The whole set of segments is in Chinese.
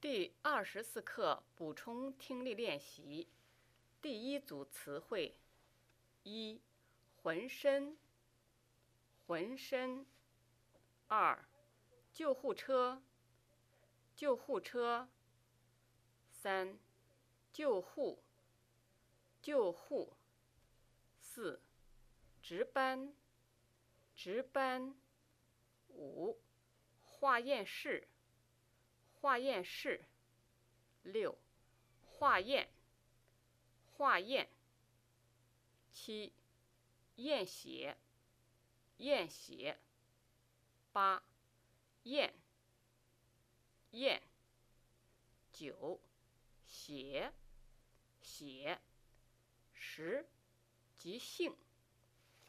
第二十四课补充听力练习，第一组词汇：一、浑身，浑身；二、救护车，救护车；三、救护，救护；四、值班，值班；五、化验室。化验室，六，化验，化验，七，验血，验血，八，验，验，九，写，写，十，急性，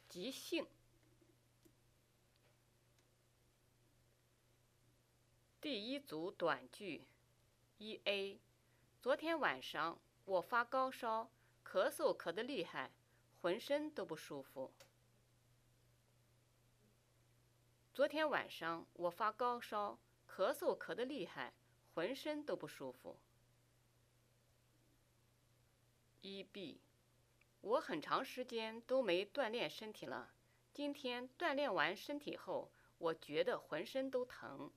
急性。第一组短句，一 A，昨天晚上我发高烧，咳嗽咳得厉害，浑身都不舒服。昨天晚上我发高烧，咳嗽咳得厉害，浑身都不舒服。一 B，我很长时间都没锻炼身体了，今天锻炼完身体后，我觉得浑身都疼。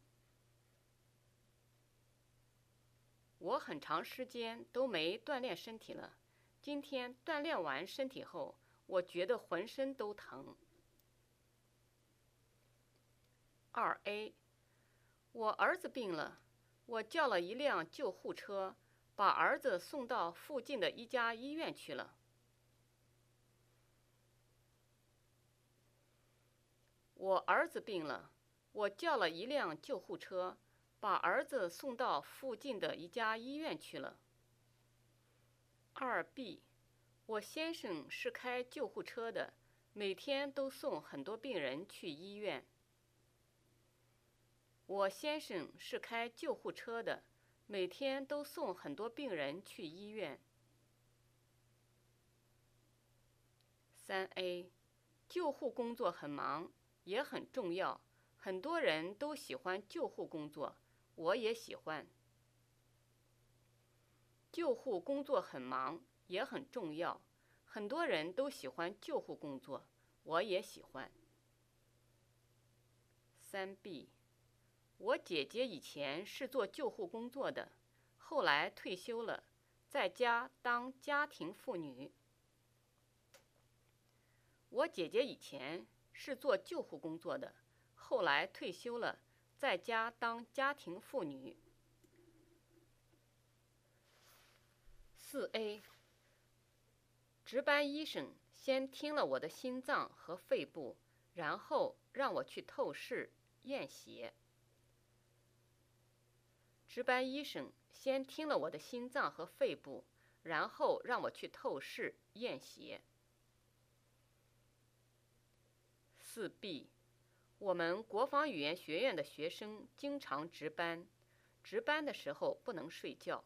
我很长时间都没锻炼身体了，今天锻炼完身体后，我觉得浑身都疼。二 A，我儿子病了，我叫了一辆救护车，把儿子送到附近的一家医院去了。我儿子病了，我叫了一辆救护车。把儿子送到附近的一家医院去了。二 B，我先生是开救护车的，每天都送很多病人去医院。我先生是开救护车的，每天都送很多病人去医院。三 A，救护工作很忙，也很重要，很多人都喜欢救护工作。我也喜欢。救护工作很忙，也很重要，很多人都喜欢救护工作。我也喜欢。三 B，我姐姐以前是做救护工作的，后来退休了，在家当家庭妇女。我姐姐以前是做救护工作的，后来退休了。在家当家庭妇女。四 A，值班医生先听了我的心脏和肺部，然后让我去透视验血。值班医生先听了我的心脏和肺部，然后让我去透视验血。四 B。我们国防语言学院的学生经常值班，值班的时候不能睡觉。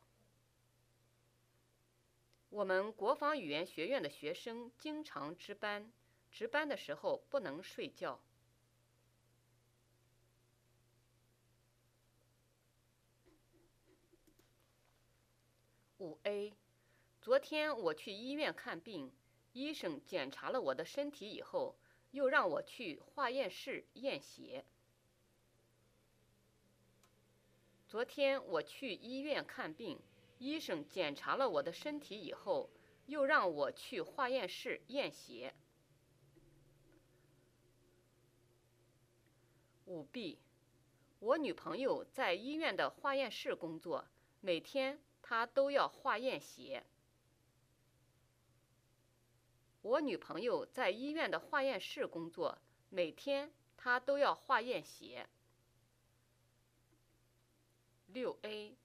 我们国防语言学院的学生经常值班，值班的时候不能睡觉。五 A，昨天我去医院看病，医生检查了我的身体以后。又让我去化验室验血。昨天我去医院看病，医生检查了我的身体以后，又让我去化验室验血。五 B，我女朋友在医院的化验室工作，每天她都要化验血。我女朋友在医院的化验室工作，每天她都要化验血。六 A，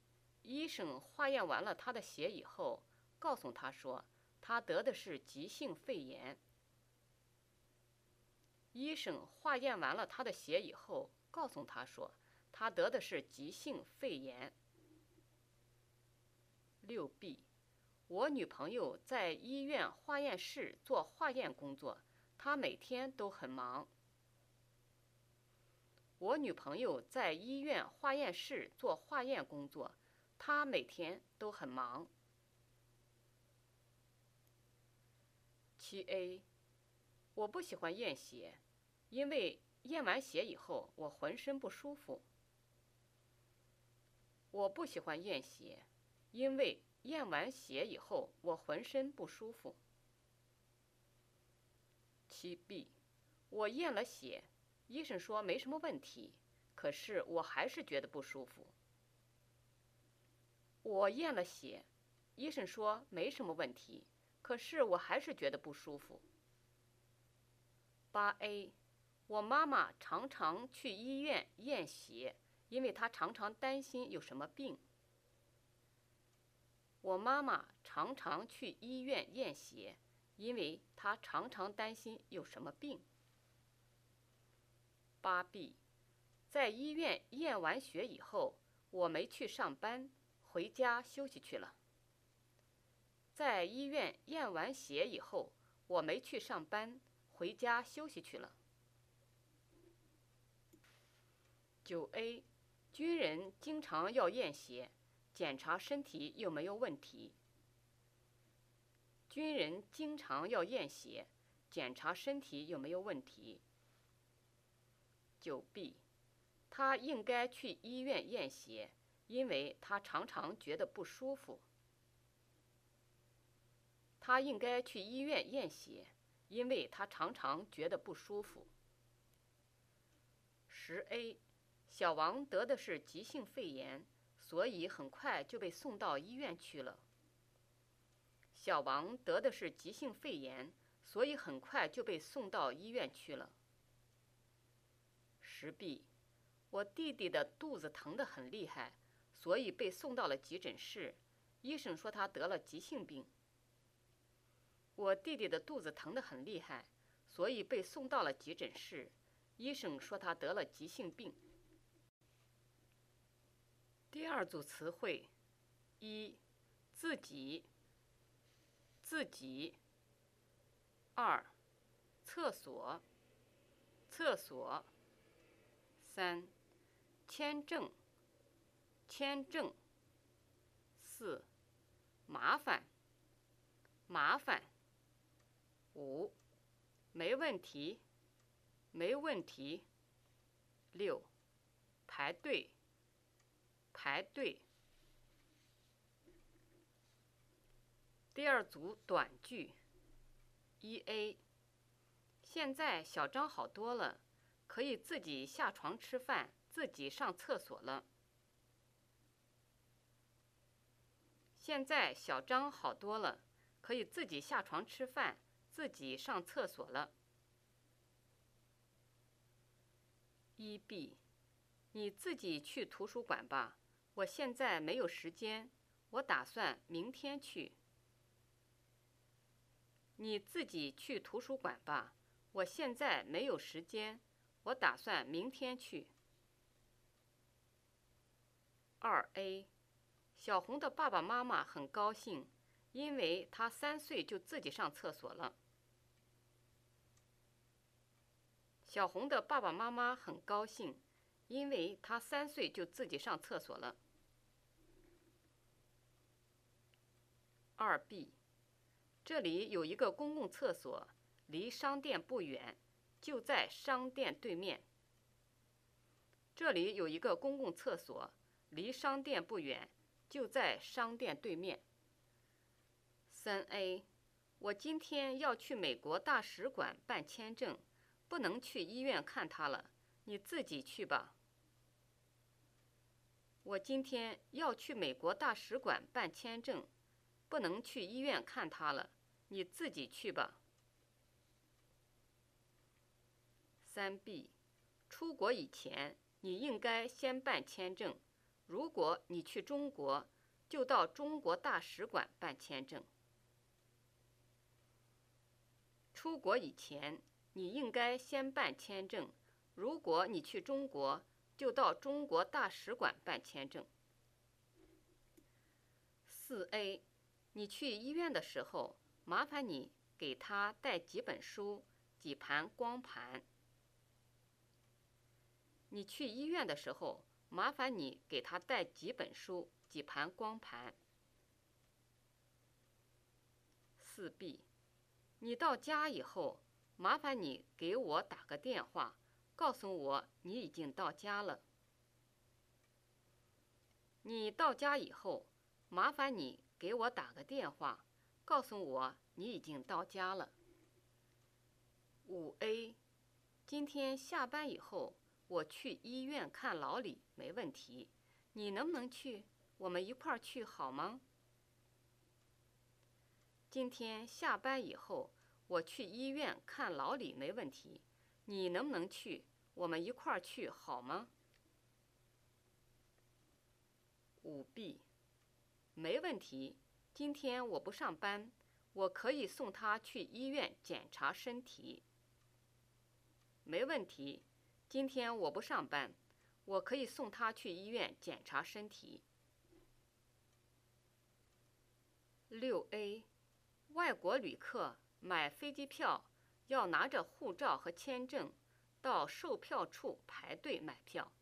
医生化验完了她的血以后，告诉她说，她得的是急性肺炎。医生化验完了她的血以后，告诉她说，她得的是急性肺炎。六 B。我女朋友在医院化验室做化验工作，她每天都很忙。我女朋友在医院化验室做化验工作，她每天都很忙。七 A，我不喜欢验血，因为验完血以后我浑身不舒服。我不喜欢验血，因为验完血以后我浑身不舒服。七 B，我验了血，医生说没什么问题，可是我还是觉得不舒服。我验了血，医生说没什么问题，可是我还是觉得不舒服。八 A，我妈妈常常去医院验血，因为她常常担心有什么病。我妈妈常常去医院验血，因为她常常担心有什么病。八 B，在医院验完血以后，我没去上班。回家休息去了。在医院验完血以后，我没去上班，回家休息去了。九 A，军人经常要验血，检查身体有没有问题。军人经常要验血，检查身体有没有问题。九 B，他应该去医院验血。因为他常常觉得不舒服，他应该去医院验血，因为他常常觉得不舒服。十 A，小王得的是急性肺炎，所以很快就被送到医院去了。小王得的是急性肺炎，所以很快就被送到医院去了。石壁我弟弟的肚子疼得很厉害。所以被送到了急诊室，医生说他得了急性病。我弟弟的肚子疼得很厉害，所以被送到了急诊室，医生说他得了急性病。第二组词汇：一、自己，自己；二、厕所，厕所；三、签证。签证。四，麻烦，麻烦。五，没问题，没问题。六，排队，排队。第二组短句。一 A，现在小张好多了，可以自己下床吃饭，自己上厕所了。现在小张好多了，可以自己下床吃饭，自己上厕所了。一 B，你自己去图书馆吧，我现在没有时间，我打算明天去。你自己去图书馆吧，我现在没有时间，我打算明天去。二 A。小红的爸爸妈妈很高兴，因为她三岁就自己上厕所了。小红的爸爸妈妈很高兴，因为她三岁就自己上厕所了。二 B，这里有一个公共厕所，离商店不远，就在商店对面。这里有一个公共厕所，离商店不远。就在商店对面。三 A，我今天要去美国大使馆办签证，不能去医院看他了，你自己去吧。我今天要去美国大使馆办签证，不能去医院看他了，你自己去吧。三 B，出国以前你应该先办签证。如果你去中国，就到中国大使馆办签证。出国以前，你应该先办签证。如果你去中国，就到中国大使馆办签证。四 A，你去医院的时候，麻烦你给他带几本书、几盘光盘。你去医院的时候。麻烦你给他带几本书、几盘光盘。四 B，你到家以后，麻烦你给我打个电话，告诉我你已经到家了。你到家以后，麻烦你给我打个电话，告诉我你已经到家了。五 A，今天下班以后，我去医院看老李，没问题。你能不能去？我们一块儿去好吗？今天下班以后，我去医院看老李，没问题。你能不能去？我们一块儿去好吗？五 B，没问题。今天我不上班，我可以送他去医院检查身体。没问题。今天我不上班，我可以送他去医院检查身体。六 A。外国旅客买飞机票要拿着护照和签证到售票处排队买票。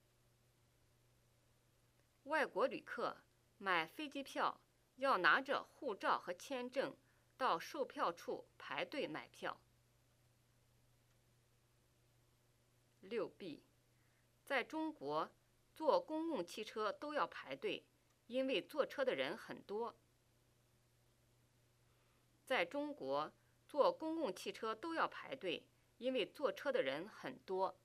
外国旅客买飞机票要拿着护照和签证到售票处排队买票。六 B，在中国坐公共汽车都要排队，因为坐车的人很多。在中国，坐公共汽车都要排队，因为坐车的人很多。